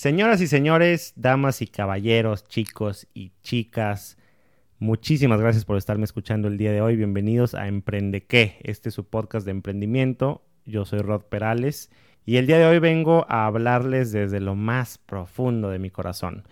Señoras y señores, damas y caballeros, chicos y chicas, muchísimas gracias por estarme escuchando el día de hoy. Bienvenidos a Emprende qué. Este es su podcast de emprendimiento. Yo soy Rod Perales y el día de hoy vengo a hablarles desde lo más profundo de mi corazón.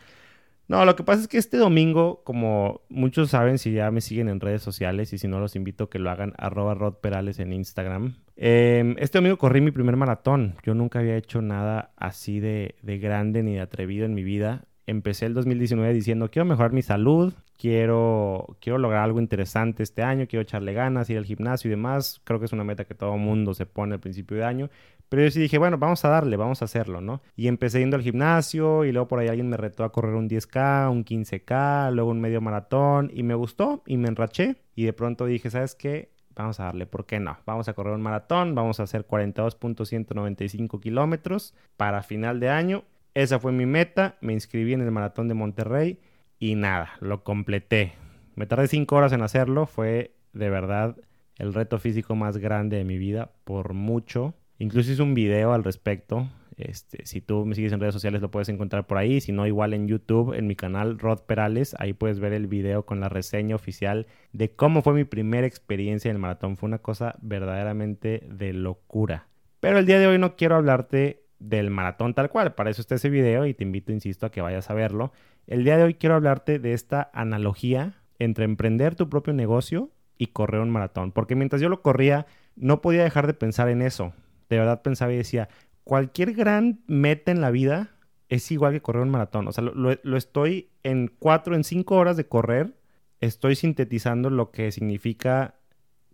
No, lo que pasa es que este domingo, como muchos saben, si ya me siguen en redes sociales y si no los invito a que lo hagan, arroba Rod Perales en Instagram. Em, este domingo corrí mi primer maratón. Yo nunca había hecho nada así de, de grande ni de atrevido en mi vida. Empecé el 2019 diciendo, quiero mejorar mi salud, quiero, quiero lograr algo interesante este año, quiero echarle ganas, ir al gimnasio y demás. Creo que es una meta que todo mundo se pone al principio de año. Pero yo sí dije, bueno, vamos a darle, vamos a hacerlo, ¿no? Y empecé yendo al gimnasio y luego por ahí alguien me retó a correr un 10K, un 15K, luego un medio maratón y me gustó y me enraché y de pronto dije, ¿sabes qué? Vamos a darle, ¿por qué no? Vamos a correr un maratón, vamos a hacer 42.195 kilómetros para final de año. Esa fue mi meta, me inscribí en el maratón de Monterrey y nada, lo completé. Me tardé 5 horas en hacerlo, fue de verdad el reto físico más grande de mi vida por mucho Incluso hice un video al respecto. Este, si tú me sigues en redes sociales lo puedes encontrar por ahí, si no igual en YouTube, en mi canal Rod Perales, ahí puedes ver el video con la reseña oficial de cómo fue mi primera experiencia en el maratón. Fue una cosa verdaderamente de locura. Pero el día de hoy no quiero hablarte del maratón tal cual, para eso está ese video y te invito, insisto, a que vayas a verlo. El día de hoy quiero hablarte de esta analogía entre emprender tu propio negocio y correr un maratón, porque mientras yo lo corría no podía dejar de pensar en eso de verdad pensaba y decía, cualquier gran meta en la vida es igual que correr un maratón. O sea, lo, estoy en cuatro, en cinco horas de correr, estoy sintetizando lo que significa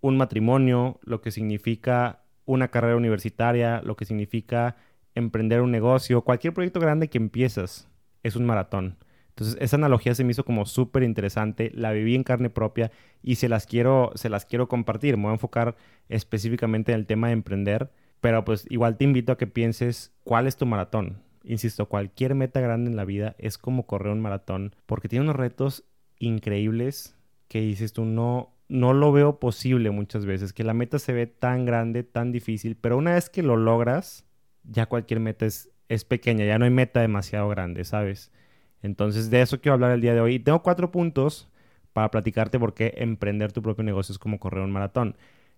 un matrimonio, lo que significa una carrera universitaria, lo que significa emprender un negocio, cualquier proyecto grande que empiezas es un maratón. Entonces, esa analogía se me hizo como súper interesante, la viví en carne propia y se las quiero, se las quiero compartir. Me voy a enfocar específicamente en el tema de emprender pero pues igual te invito a que pienses cuál es tu maratón. Insisto, cualquier meta grande en la vida es como correr un maratón porque tiene unos retos increíbles que dices tú no no lo veo posible muchas veces, que la meta se ve tan grande, tan difícil, pero una vez que lo logras, ya cualquier meta es, es pequeña, ya no hay meta demasiado grande, ¿sabes? Entonces de eso quiero hablar el día de hoy. Y tengo cuatro puntos para platicarte por qué emprender tu propio negocio es como correr un maratón.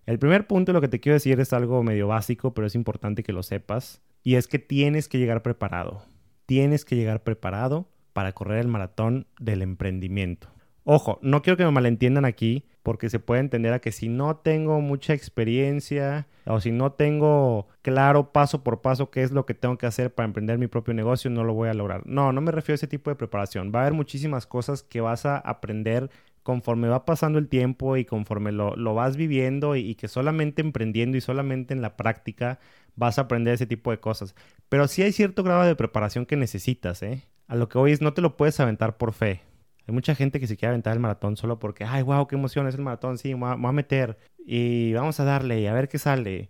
El primer punto, lo que te quiero decir es algo medio básico, pero es importante que lo sepas, y es que tienes que llegar preparado. Tienes que llegar preparado para correr el maratón del emprendimiento. Ojo, no quiero que me malentiendan aquí, porque se puede entender a que si no tengo mucha experiencia o si no tengo claro paso por paso qué es lo que tengo que hacer para emprender mi propio negocio, no lo voy a lograr. No, no me refiero a ese tipo de preparación. Va a haber muchísimas cosas que vas a aprender conforme va pasando el tiempo y conforme lo, vas viviendo y, que solamente emprendiendo y solamente en la práctica vas a aprender ese tipo de cosas. Pero sí hay cierto grado de preparación que necesitas, ¿eh? A lo que hoy es, no te lo puedes aventar por fe. Hay mucha gente que se quiere aventar el maratón solo porque, ay, wow, qué emoción es el maratón, sí, me voy, a, meter y vamos a darle y a ver qué sale.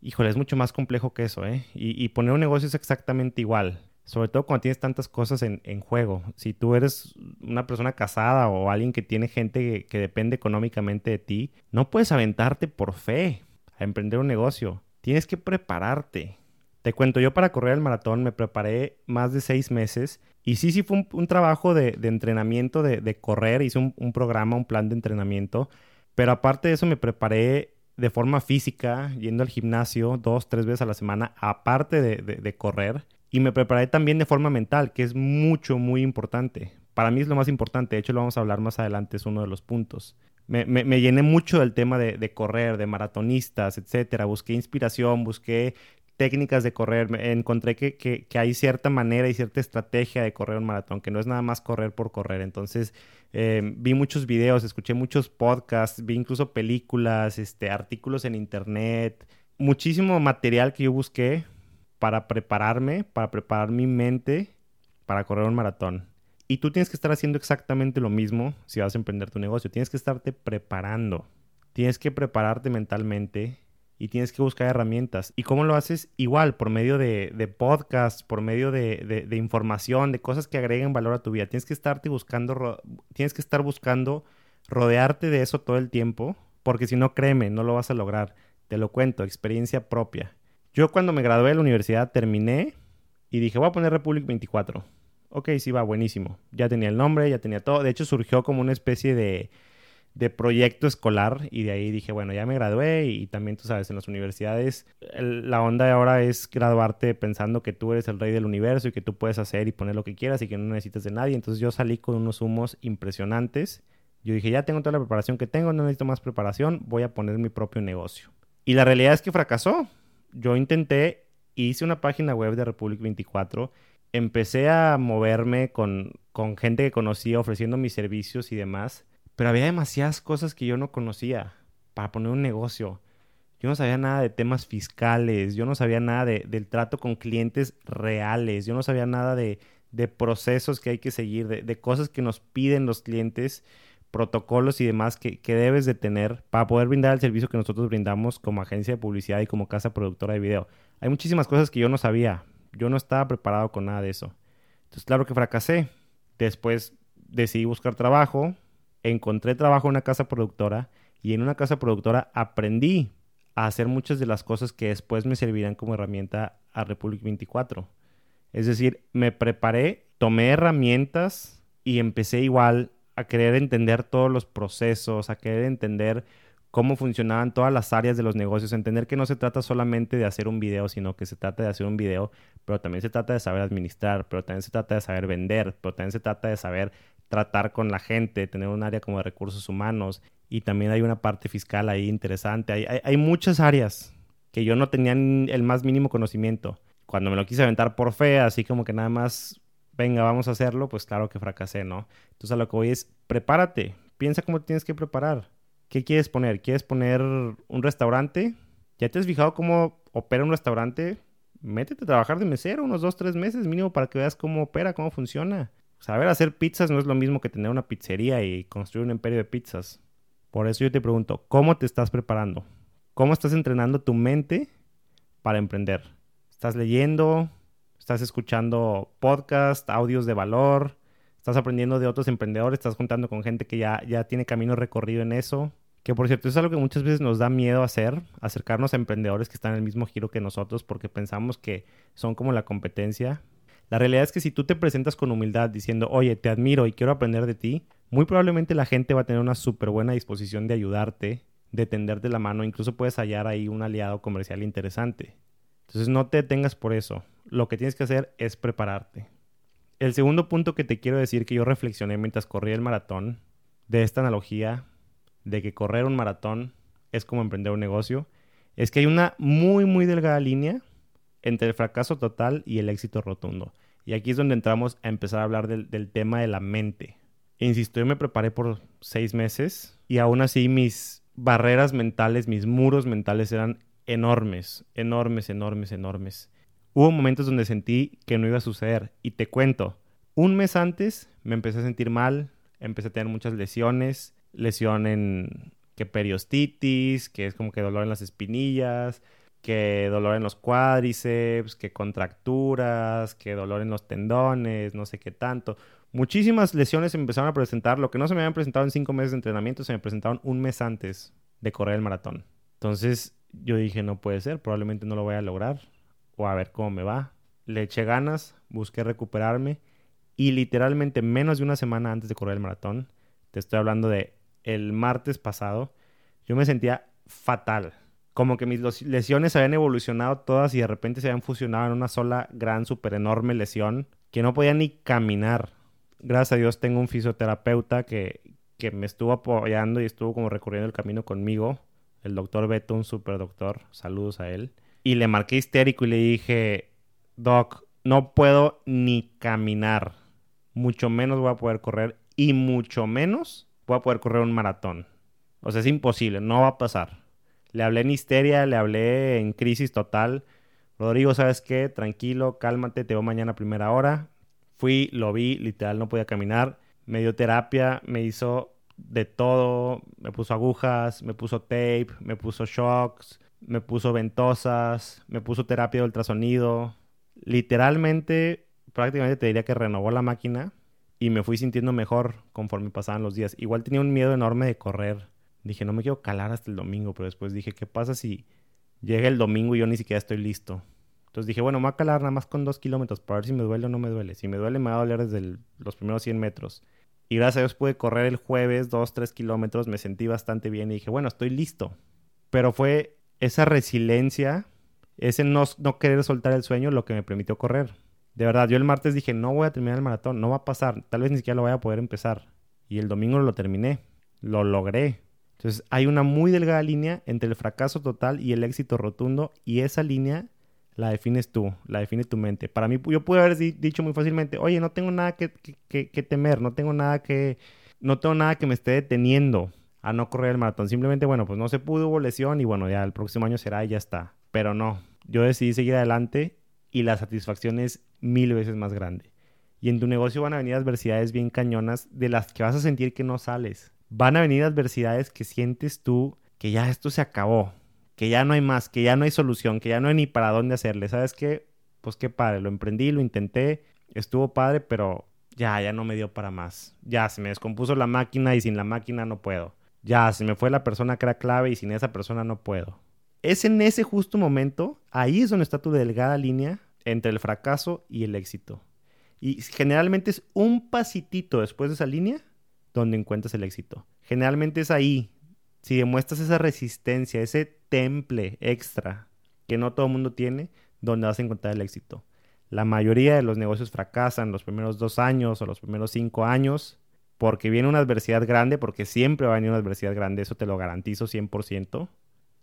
Híjole, es mucho más complejo que eso, ¿eh? y poner un negocio es exactamente igual sobre todo cuando tienes tantas cosas en, juego. Si tú eres una persona casada o alguien que tiene gente que, depende económicamente de ti, no puedes aventarte por fe a emprender un negocio. Tienes que prepararte. Te cuento, yo para correr el maratón me preparé más de seis meses y sí, sí fue un, trabajo de, entrenamiento, de, correr, hice un, programa, un plan de entrenamiento, pero aparte de eso me preparé de forma física, yendo al gimnasio dos, tres veces a la semana, aparte de correr y me preparé también de forma mental, que es mucho, muy importante. Para mí es lo más importante, de hecho lo vamos a hablar más adelante, es uno de los puntos. Me, me, llené mucho del tema de, correr, de maratonistas, etcétera. Busqué inspiración, busqué técnicas de correr. encontré que, que, que, hay cierta manera y cierta estrategia de correr un maratón, que no es nada más correr por correr. Entonces, eh, vi muchos videos, escuché muchos podcasts, vi incluso películas, este, artículos en internet, muchísimo material que yo busqué para prepararme, para preparar mi mente para correr un maratón. Y tú tienes que estar haciendo exactamente lo mismo si vas a emprender tu negocio. Tienes que estarte preparando. Tienes que prepararte mentalmente y tienes que buscar herramientas. ¿Y cómo lo haces? Igual, por medio de, de podcasts, por medio de, de, información, de cosas que agreguen valor a tu vida. Tienes que estarte buscando, tienes que estar buscando rodearte de eso todo el tiempo, porque si no, créeme, no lo vas a lograr. Te lo cuento, experiencia propia. Yo cuando me gradué de la universidad terminé Y dije, voy a poner Republic 24. Ok, sí, va, buenísimo. Ya tenía el nombre, ya tenía todo. De hecho, surgió como una especie de, de proyecto escolar y de ahí dije, bueno, ya me gradué y también tú sabes, en las universidades la onda de ahora es graduarte pensando que tú eres el rey del universo y que tú puedes hacer y poner lo que quieras y que no necesitas de nadie. Entonces yo salí con unos humos impresionantes. Yo dije, ya tengo toda la preparación que tengo, no necesito más preparación, voy a poner mi propio negocio. Y la realidad es que fracasó. Yo intenté, hice una página web de Republic 24 empecé a moverme con, con gente que conocía ofreciendo mis servicios y demás, pero había demasiadas cosas que yo no conocía para poner un negocio. Yo no sabía nada de temas fiscales, yo no sabía nada de, del trato con clientes reales, yo no sabía nada de, de procesos que hay que seguir, de, de, cosas que nos piden los clientes, protocolos y demás que, que debes de tener para poder brindar el servicio que nosotros brindamos como agencia de publicidad y como casa productora de video. Hay muchísimas cosas que yo no sabía, yo no estaba preparado con nada de eso. Entonces, claro que fracasé. Después decidí buscar trabajo, encontré trabajo en una casa productora y en una casa productora aprendí a hacer muchas de las cosas que después me servirán como herramienta a Republic 24. Es decir, me preparé, tomé herramientas y empecé igual a querer entender todos los procesos, a querer entender cómo funcionaban todas las áreas de los negocios, entender que no se trata solamente de hacer un video, sino que se trata de hacer un video, pero también se trata de saber administrar, pero también se trata de saber vender, pero también se trata de saber tratar con la gente, tener un área como de recursos humanos y también hay una parte fiscal ahí interesante. Hay, muchas áreas que yo no tenía el más mínimo conocimiento. Cuando me lo quise aventar por fe, así como que nada más, venga, vamos a hacerlo, pues claro que fracasé, ¿no? Entonces a lo que voy es, prepárate, piensa cómo tienes que preparar ¿Qué quieres poner? ¿Quieres poner un restaurante? ¿Ya te has fijado cómo opera un restaurante? Métete a trabajar de mesero unos dos, tres meses mínimo para que veas cómo opera, cómo funciona. Saber hacer pizzas no es lo mismo que tener una pizzería y construir un imperio de pizzas. Por eso yo te pregunto, ¿cómo te estás preparando? ¿Cómo estás entrenando tu mente para emprender? ¿Estás leyendo? ¿Estás escuchando podcasts, audios de valor? estás aprendiendo de otros emprendedores, estás juntando con gente que ya, ya tiene camino recorrido en eso. Que por cierto, es algo que muchas veces nos da miedo hacer, acercarnos a emprendedores que están en el mismo giro que nosotros porque pensamos que son como la competencia. La realidad es que si tú te presentas con humildad diciendo, oye, te admiro y quiero aprender de ti, muy probablemente la gente va a tener una súper buena disposición de ayudarte, de tenderte la mano, incluso puedes hallar ahí un aliado comercial interesante. Entonces no te detengas por eso. Lo que tienes que hacer es prepararte. El segundo punto que te quiero decir que yo reflexioné mientras corría el maratón, de esta analogía de que correr un maratón es como emprender un negocio, es que hay una muy, muy delgada línea entre el fracaso total y el éxito rotundo. Y aquí es donde entramos a empezar a hablar del, tema de la mente. Insisto, yo me preparé por seis meses y aún así mis barreras mentales, mis muros mentales eran enormes, enormes, enormes, enormes. Hubo momentos donde sentí que no iba a suceder. Y te cuento, un mes antes me empecé a sentir mal, empecé a tener muchas lesiones, lesión en que periostitis, que es como que dolor en las espinillas, que dolor en los cuádriceps, que contracturas, que dolor en los tendones, no sé qué tanto. Muchísimas lesiones se empezaron a presentar. Lo que no se me habían presentado en cinco meses de entrenamiento se me presentaron un mes antes de correr el maratón. Entonces yo dije, no puede ser, probablemente no lo voy a lograr o a ver cómo me va. Le eché ganas, busqué recuperarme y literalmente menos de una semana antes de correr el maratón, te estoy hablando de el martes pasado, yo me sentía fatal. Como que mis lesiones habían evolucionado todas y de repente se habían fusionado en una sola gran, súper enorme lesión que no podía ni caminar. Gracias a Dios tengo un fisioterapeuta que, que me estuvo apoyando y estuvo como recorriendo el camino conmigo. El doctor Beto, un super doctor. Saludos a él. Y le marqué histérico y le dije, Doc, no puedo ni caminar. Mucho menos voy a poder correr y mucho menos voy a poder correr un maratón. O sea, es imposible, no va a pasar. Le hablé en histeria, le hablé en crisis total. Rodrigo, ¿sabes qué? Tranquilo, cálmate, te veo mañana a primera hora. Fui, lo vi, literal, no podía caminar. Me dio terapia, me hizo de todo. Me puso agujas, me puso tape, me puso shocks, me puso ventosas, me puso terapia de ultrasonido. Literalmente, prácticamente te diría que renovó la máquina y me fui sintiendo mejor conforme pasaban los días. Igual tenía un miedo enorme de correr. Dije, no me quiero calar hasta el domingo, pero después dije, ¿qué pasa si llega el domingo y yo ni siquiera estoy listo? Entonces dije, bueno, me voy a calar nada más con dos kilómetros para ver si me duele o no me duele. Si me duele, me va a doler desde los primeros 100 metros. Y gracias a Dios pude correr el jueves dos, tres kilómetros, me sentí bastante bien y dije, bueno, estoy listo. Pero fue esa resiliencia, ese no, no querer soltar el sueño lo que me permitió correr. De verdad, yo el martes dije, no voy a terminar el maratón, no va a pasar, tal vez ni siquiera lo voy a poder empezar. Y el domingo lo terminé, lo logré. Entonces hay una muy delgada línea entre el fracaso total y el éxito rotundo y esa línea la defines tú, la define tu mente. Para mí, yo pude haber dicho muy fácilmente, oye, no tengo nada que, temer, no tengo nada que, no tengo nada que me esté deteniendo a no correr el maratón. Simplemente, bueno, pues no se pudo, hubo lesión y bueno, ya el próximo año será y ya está. Pero no, yo decidí seguir adelante y la satisfacción es mil veces más grande. Y en tu negocio van a venir adversidades bien cañonas de las que vas a sentir que no sales. Van a venir adversidades que sientes tú que ya esto se acabó, que ya no hay más, que ya no hay solución, que ya no hay ni para dónde hacerle. ¿Sabes qué? Pues qué padre, lo emprendí, lo intenté, estuvo padre, pero ya, ya no me dio para más. Ya, se me descompuso la máquina y sin la máquina no puedo. Ya, se me fue la persona que era clave y sin esa persona no puedo. Es en ese justo momento, ahí es donde está tu delgada línea entre el fracaso y el éxito. Y generalmente es un pasitito después de esa línea donde encuentras el éxito. Generalmente es ahí, si demuestras esa resistencia, ese temple extra que no todo el mundo tiene, donde vas a encontrar el éxito. La mayoría de los negocios fracasan los primeros dos años o los primeros cinco años porque viene una adversidad grande, porque siempre va a venir una adversidad grande, eso te lo garantizo 100%,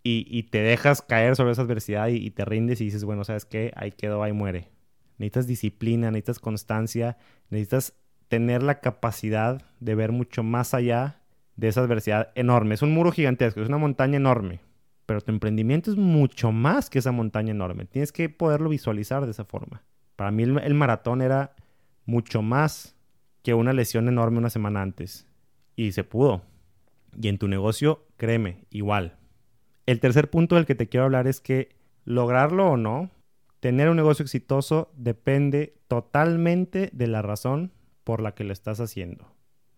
y, y te dejas caer sobre esa adversidad y, te rindes y dices, bueno, ¿sabes qué? Ahí quedó, ahí muere. Necesitas disciplina, necesitas constancia, necesitas tener la capacidad de ver mucho más allá de esa adversidad enorme. Es un muro gigantesco, es una montaña enorme. Pero tu emprendimiento es mucho más que esa montaña enorme. Tienes que poderlo visualizar de esa forma. Para mí el, maratón era mucho más que una lesión enorme una semana antes. Y se pudo. Y en tu negocio, créeme, igual. El tercer punto del que te quiero hablar es que lograrlo o no, tener un negocio exitoso depende totalmente de la razón por la que lo estás haciendo.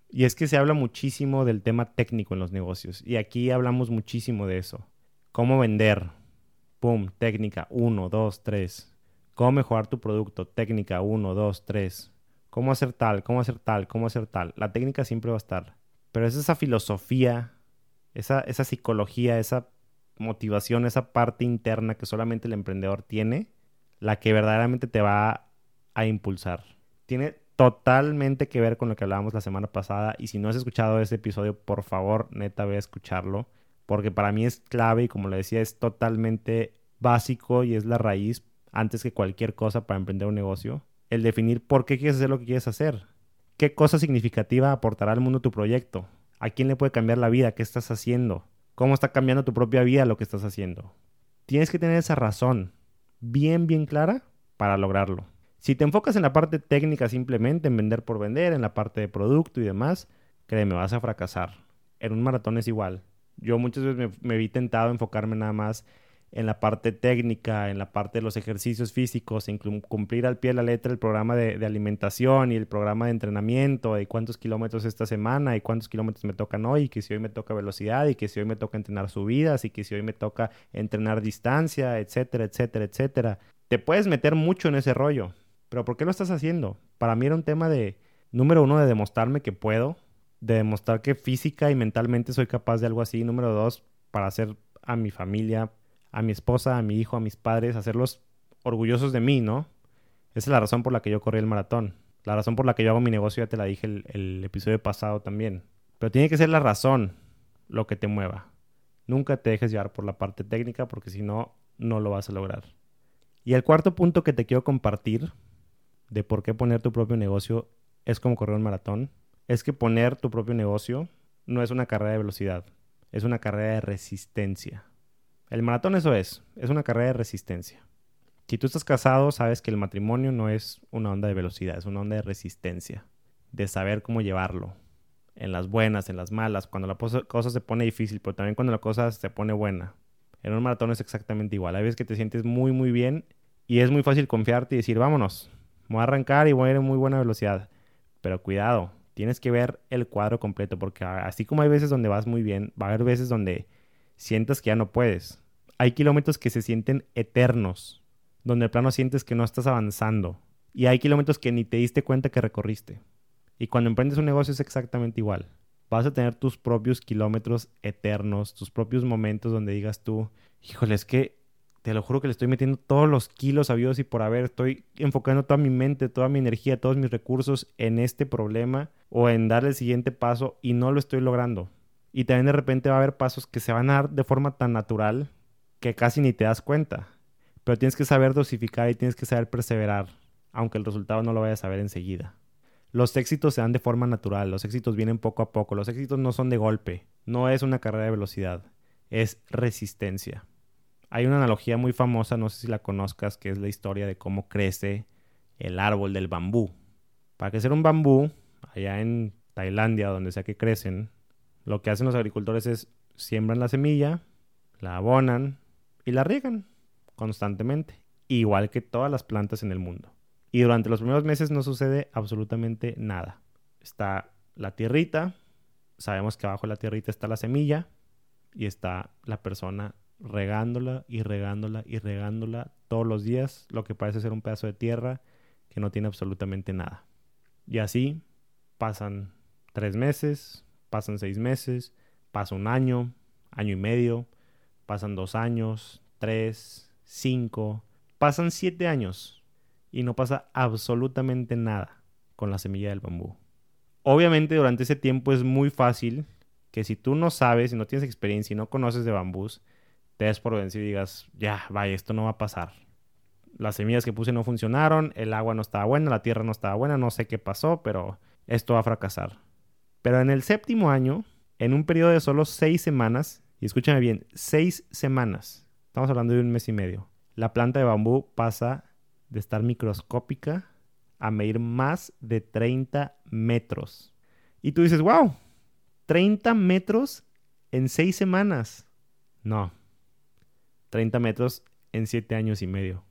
Y es que se habla muchísimo del tema técnico en los negocios. Y aquí hablamos muchísimo de eso. Cómo vender. Pum, técnica 1, 2, 3. Cómo mejorar tu producto. Técnica 1, 2, 3. Cómo hacer tal, cómo hacer tal, cómo hacer tal. La técnica siempre va a estar. Pero es esa filosofía, esa, esa psicología, esa motivación, esa parte interna que solamente el emprendedor tiene, la que verdaderamente te va a impulsar. Tiene totalmente que ver con lo que hablábamos la semana pasada. Y si no has escuchado ese episodio, por favor, neta, ve a escucharlo. Porque para mí es clave y como le decía, es totalmente básico y es la raíz antes que cualquier cosa para emprender un negocio. El definir por qué quieres hacer lo que quieres hacer. ¿Qué cosa significativa aportará al mundo tu proyecto? ¿A quién le puede cambiar la vida? ¿Qué estás haciendo? ¿Cómo está cambiando tu propia vida lo que estás haciendo? Tienes que tener esa razón bien, bien clara para lograrlo. Si te enfocas en la parte técnica simplemente, en vender por vender, en la parte de producto y demás, créeme, vas a fracasar. En un maratón es igual. Yo muchas veces me, vi tentado a enfocarme nada más en la parte técnica, en la parte de los ejercicios físicos, en cumplir al pie de la letra el programa de, de, alimentación y el programa de entrenamiento, y cuántos kilómetros esta semana y cuántos kilómetros me tocan hoy, y que si hoy me toca velocidad, y que si hoy me toca entrenar subidas, y que si hoy me toca entrenar distancia, etcétera, etcétera, etcétera. Te puedes meter mucho en ese rollo, pero ¿por qué lo estás haciendo? Para mí era un tema de, número uno, de demostrarme que puedo, de demostrar que física y mentalmente soy capaz de algo así. Número dos, para hacer a mi familia, a mi esposa, a mi hijo, a mis padres, hacerlos orgullosos de mí, ¿no? Esa es la razón por la que yo corrí el maratón. La razón por la que yo hago mi negocio, ya te la dije el, episodio pasado también. Pero tiene que ser la razón lo que te mueva. Nunca te dejes llevar por la parte técnica porque si no, no lo vas a lograr. Y el cuarto punto que te quiero compartir de por qué poner tu propio negocio es como correr un maratón, es que poner tu propio negocio no es una carrera de velocidad, es una carrera de resistencia. El maratón eso es, es una carrera de resistencia. Si tú estás casado, sabes que el matrimonio no es una onda de velocidad, es una onda de resistencia, de saber cómo llevarlo, en las buenas, en las malas, cuando la cosa se pone difícil, pero también cuando la cosa se pone buena. En un maratón es exactamente igual. Hay veces que te sientes muy, muy bien y es muy fácil confiarte y decir, vámonos, voy a arrancar y voy a ir a muy buena velocidad. Pero cuidado, tienes que ver el cuadro completo, porque así como hay veces donde vas muy bien, va a haber veces donde sientas que ya no puedes. Hay kilómetros que se sienten eternos, donde de plano sientes que no estás avanzando. Y hay kilómetros que ni te diste cuenta que recorriste. Y cuando emprendes un negocio es exactamente igual. Vas a tener tus propios kilómetros eternos, tus propios momentos donde digas tú, híjole, es que te lo juro que le estoy metiendo todos los kilos habidos y por haber, estoy enfocando toda mi mente, toda mi energía, todos mis recursos en este problema o en dar el siguiente paso y no lo estoy logrando. Y también de repente va a haber pasos que se van a dar de forma tan natural que casi ni te das cuenta. Pero tienes que saber dosificar y tienes que saber perseverar, aunque el resultado no lo vayas a ver enseguida. Los éxitos se dan de forma natural, los éxitos vienen poco a poco, los éxitos no son de golpe, no es una carrera de velocidad, es resistencia. Hay una analogía muy famosa, no sé si la conozcas, que es la historia de cómo crece el árbol del bambú. Para crecer un bambú, allá en Tailandia, donde sea que crecen, lo que hacen los agricultores es siembran la semilla, la abonan y la riegan constantemente, igual que todas las plantas en el mundo. Y durante los primeros meses no sucede absolutamente nada. Está la tierrita, sabemos que abajo de la tierrita está la semilla y está la persona regándola y regándola y regándola todos los días, lo que parece ser un pedazo de tierra que no tiene absolutamente nada. Y así pasan tres meses, pasan seis meses, pasa un año, año y medio, pasan dos años, tres, cinco, pasan siete años y no pasa absolutamente nada con la semilla del bambú. Obviamente durante ese tiempo es muy fácil que si tú no sabes, y no tienes experiencia y no conoces de bambús, te des por vencido y digas, ya, vaya, esto no va a pasar. Las semillas que puse no funcionaron, el agua no estaba buena, la tierra no estaba buena, no sé qué pasó, pero esto va a fracasar. Pero en el séptimo año, en un periodo de solo seis semanas, y escúchame bien, seis semanas, estamos hablando de un mes y medio, la planta de bambú pasa de estar microscópica a medir más de 30 metros. Y tú dices, wow, 30 metros en seis semanas. No, 30 metros en siete años y medio.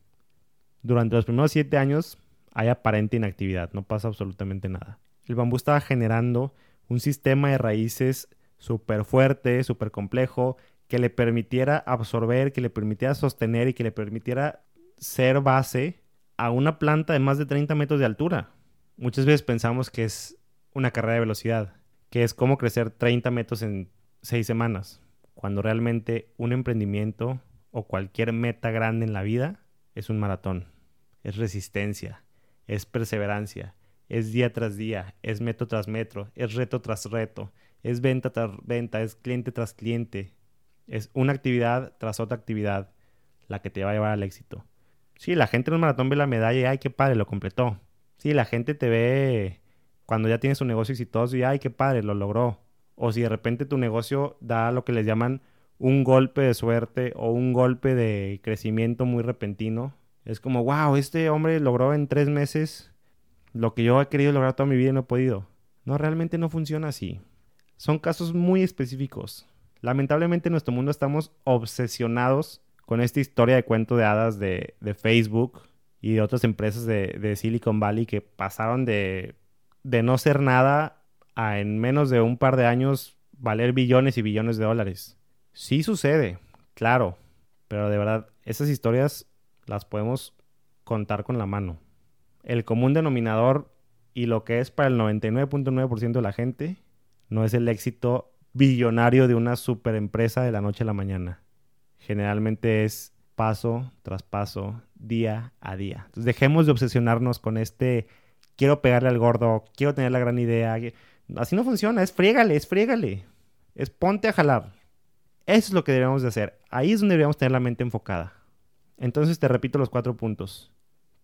Durante los primeros siete años hay aparente inactividad, no pasa absolutamente nada. El bambú estaba generando un sistema de raíces súper fuerte, súper complejo, que le permitiera absorber, que le permitiera sostener y que le permitiera ser base a una planta de más de 30 metros de altura. Muchas veces pensamos que es una carrera de velocidad, que es como crecer 30 metros en 6 semanas, cuando realmente un emprendimiento o cualquier meta grande en la vida es un maratón, es resistencia, es perseverancia, es día tras día, es metro tras metro, es reto tras reto, es venta tras venta, es cliente tras cliente, es una actividad tras otra actividad la que te va a llevar al éxito. Sí, la gente en un maratón ve la medalla y ay, qué padre, lo completó. Sí, la gente te ve cuando ya tienes un negocio exitoso y ay, qué padre, lo logró. O si de repente tu negocio da lo que les llaman un golpe de suerte o un golpe de crecimiento muy repentino. Es como, wow, este hombre logró en tres meses lo que yo he querido lograr toda mi vida y no he podido. No, realmente no funciona así. Son casos muy específicos. Lamentablemente en nuestro mundo estamos obsesionados con esta historia de cuento de hadas de, Facebook y de otras empresas de, de Silicon Valley que pasaron de, de no ser nada a en menos de un par de años valer billones y billones de dólares. Sí sucede, claro, pero de verdad, esas historias las podemos contar con la mano. El común denominador y lo que es para el 99.9% de la gente no es el éxito billonario de una super empresa de la noche a la mañana. Generalmente es paso tras paso, día a día. Entonces dejemos de obsesionarnos con este quiero pegarle al gordo, quiero tener la gran idea. Así no funciona, es friégale, es friégale. Es ponte a jalar. Eso es lo que debemos de hacer. Ahí es donde deberíamos tener la mente enfocada. Entonces te repito los cuatro puntos.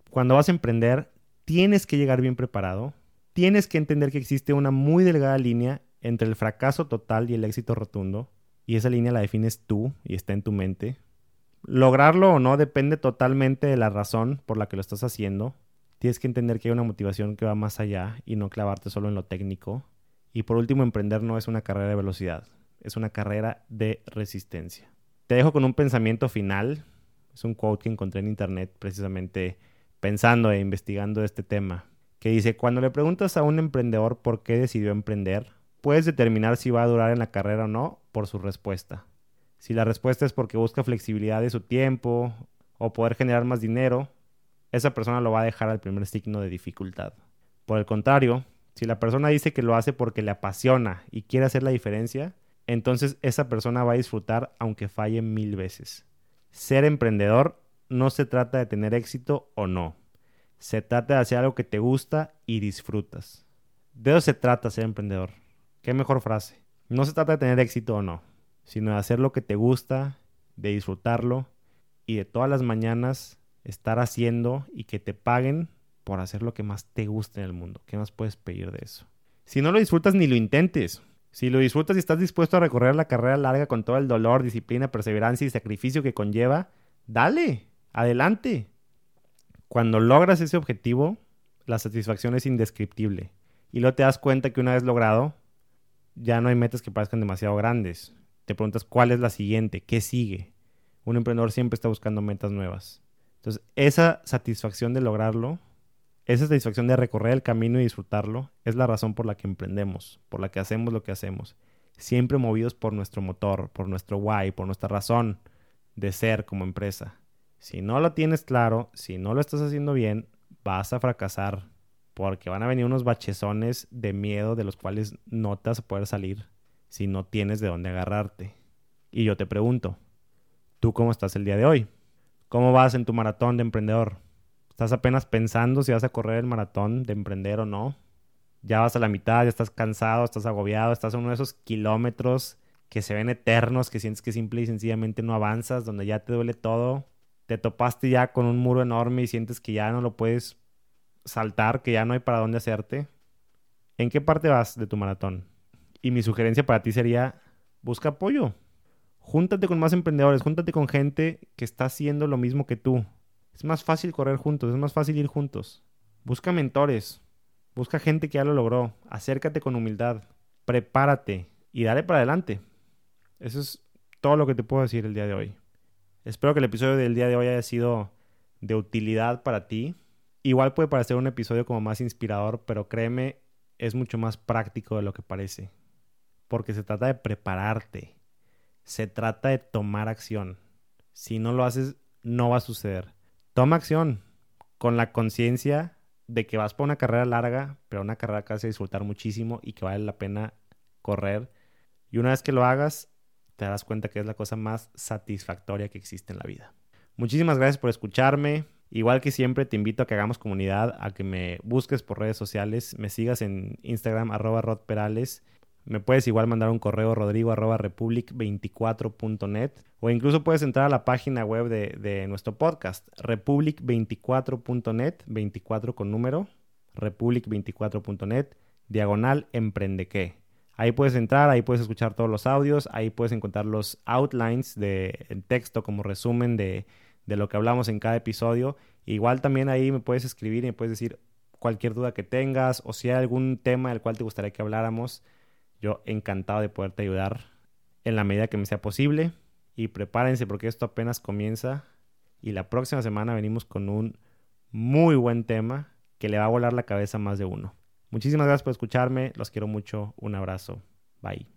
Cuando vas a emprender, tienes que llegar bien preparado. Tienes que entender que existe una muy delgada línea entre el fracaso total y el éxito rotundo. Y esa línea la defines tú y está en tu mente. Lograrlo o no depende totalmente de la razón por la que lo estás haciendo. Tienes que entender que hay una motivación que va más allá y no clavarte solo en lo técnico. Y por último, emprender no es una carrera de velocidad es una carrera de resistencia. Te dejo con un pensamiento final. Es un quote que encontré en internet precisamente pensando e investigando este tema, que dice, cuando le preguntas a un emprendedor por qué decidió emprender, puedes determinar si va a durar en la carrera o no por su respuesta. Si la respuesta es porque busca flexibilidad de su tiempo, o poder generar más dinero, esa persona lo va a dejar al primer signo de dificultad. Por el contrario, si la persona dice que lo hace porque le apasiona y quiere hacer la diferencia, entonces esa persona va a disfrutar aunque falle mil veces. Ser emprendedor no se trata de tener éxito o no. Se trata de hacer algo que te gusta y disfrutas. De eso se trata ser emprendedor. Qué mejor frase. No se trata de tener éxito o no, sino de hacer lo que te gusta, de disfrutarlo y de todas las mañanas estar haciendo y que te paguen por hacer lo que más te gusta en el mundo. ¿Qué más puedes pedir de eso? Si no lo disfrutas, ni lo intentes. Si lo disfrutas y estás dispuesto a recorrer la carrera larga con todo el dolor, disciplina, perseverancia y sacrificio que conlleva, dale, adelante. Cuando logras ese objetivo, la satisfacción es indescriptible. Y luego te das cuenta que una vez logrado, ya no hay metas que parezcan demasiado grandes. Te preguntas cuál es la siguiente, qué sigue. Un emprendedor siempre está buscando metas nuevas. Entonces, esa satisfacción de lograrlo, esa satisfacción de recorrer el camino y disfrutarlo, es la razón por la que emprendemos, por la que hacemos lo que hacemos. Siempre movidos por nuestro motor, por nuestro why, por nuestra razón de ser como empresa. Si no lo tienes claro, si no lo estás haciendo bien, vas a fracasar porque van a venir unos bachezones de miedo de los cuales no te vas a poder salir si no tienes de dónde agarrarte. Y yo te pregunto, ¿tú cómo estás el día de hoy? ¿Cómo vas en tu maratón de emprendedor? ¿Estás apenas pensando si vas a correr el maratón de emprender o no? Ya vas a la mitad, ya estás cansado, estás agobiado, estás en uno de esos kilómetros que se ven eternos, que sientes que simple y sencillamente no avanzas, donde ya te duele todo. Te topaste ya con un muro enorme y sientes que ya no lo puedes saltar, que ya no hay para dónde hacerte, ¿en qué parte vas de tu maratón? Y mi sugerencia para ti sería, busca apoyo. Júntate con más emprendedores, júntate con gente que está haciendo lo mismo que tú. Es más fácil correr juntos, es más fácil ir juntos. Busca mentores, busca gente que ya lo logró, acércate con humildad, prepárate y dale para adelante. Eso es todo lo que te puedo decir el día de hoy. Espero que el episodio del día de hoy haya sido de utilidad para ti. Igual puede parecer un episodio como más inspirador, pero créeme, es mucho más práctico de lo que parece. Porque se trata de prepararte. Se trata de tomar acción. Si no lo haces, no va a suceder. Toma acción con la conciencia de que vas por una carrera larga, pero una carrera que vas a disfrutar muchísimo y que vale la pena correr. Y una vez que lo hagas, te darás cuenta que es la cosa más satisfactoria que existe en la vida. Muchísimas gracias por escucharme. Igual que siempre, te invito a que hagamos comunidad, a que me busques por redes sociales, me sigas en Instagram, arroba rodperales. Me puedes igual mandar un correo rodrigo arroba republic24.net o incluso puedes entrar a la página web de, nuestro podcast, republic24.net, 24 con número, republic24.net, diagonal emprendeque. Ahí puedes entrar, ahí puedes escuchar todos los audios, ahí puedes encontrar los outlines de texto como resumen de, de lo que hablamos en cada episodio. Igual también ahí me puedes escribir y me puedes decir cualquier duda que tengas o si hay algún tema del cual te gustaría que habláramos. Yo encantado de poderte ayudar en la medida que me sea posible. Y prepárense porque esto apenas comienza. Y la próxima semana venimos con un muy buen tema que le va a volar la cabeza a más de uno. Muchísimas gracias por escucharme. Los quiero mucho. Un abrazo. Bye.